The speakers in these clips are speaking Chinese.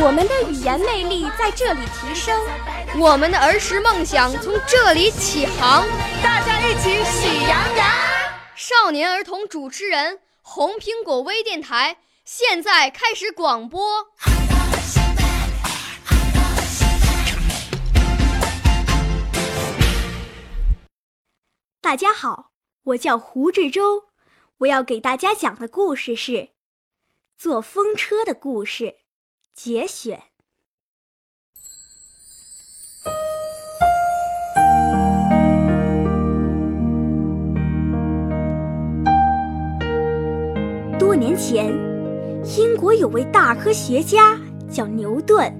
我们的语言魅力在这里提升，我们的儿时梦想从这里起航。大家一起喜羊羊。少年儿童主持人，红苹果微电台。现在开始广播。大家好，我叫胡志洲，我要给大家讲的故事是《坐风车的故事》节选。多年前。英国有位大科学家叫牛顿，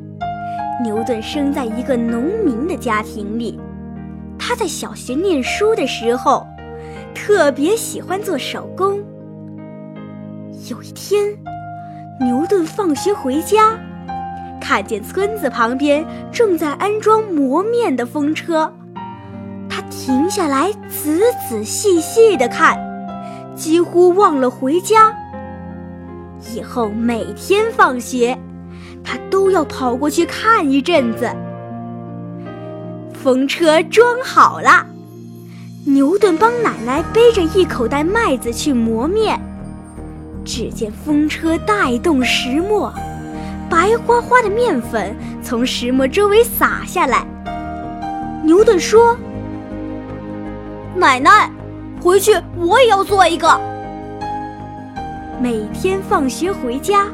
牛顿生在一个农民的家庭里。他在小学念书的时候，特别喜欢做手工。有一天，牛顿放学回家，看见村子旁边正在安装磨面的风车，他停下来仔仔细细地看，几乎忘了回家。以后每天放学，他都要跑过去看一阵子。风车装好了，牛顿帮奶奶背着一口袋麦子去磨面。只见风车带动石磨，白花花的面粉从石磨周围洒下来。牛顿说：“奶奶，回去我也要做一个。”每天放学回家，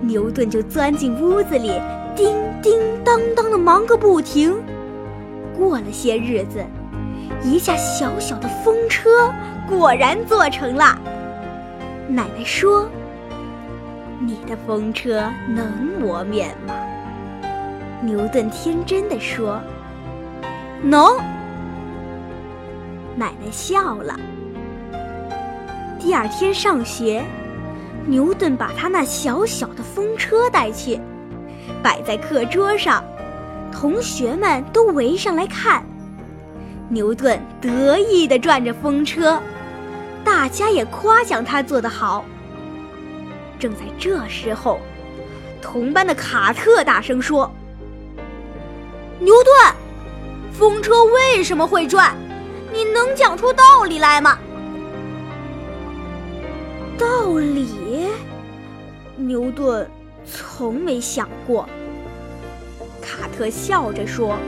牛顿就钻进屋子里，叮叮当当的忙个不停。过了些日子，一架小小的风车果然做成了。奶奶说：“你的风车能磨面吗？”牛顿天真的说：“能。”奶奶笑了。第二天上学。牛顿把他那小小的风车带去，摆在课桌上，同学们都围上来看。牛顿得意地转着风车，大家也夸奖他做得好。正在这时候，同班的卡特大声说：“牛顿，风车为什么会转？你能讲出道理来吗？”道理，牛顿从没想过。卡特笑着说：“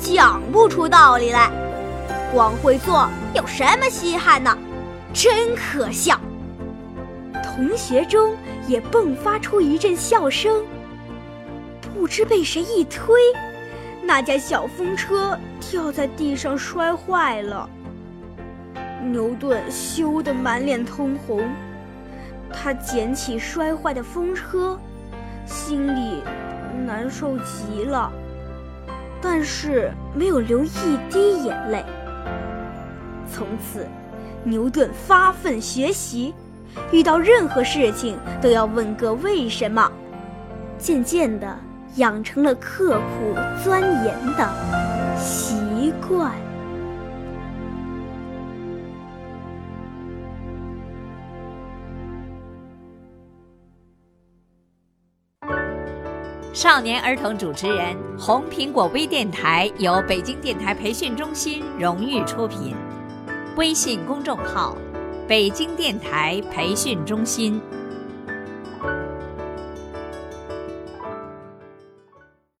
讲不出道理来，光会做有什么稀罕呢？真可笑！”同学中也迸发出一阵笑声。不知被谁一推，那架小风车掉在地上摔坏了。牛顿羞得满脸通红，他捡起摔坏的风车，心里难受极了，但是没有流一滴眼泪。从此，牛顿发奋学习，遇到任何事情都要问个为什么，渐渐的养成了刻苦钻研的习惯。少年儿童主持人，红苹果微电台由北京电台培训中心荣誉出品，微信公众号：北京电台培训中心。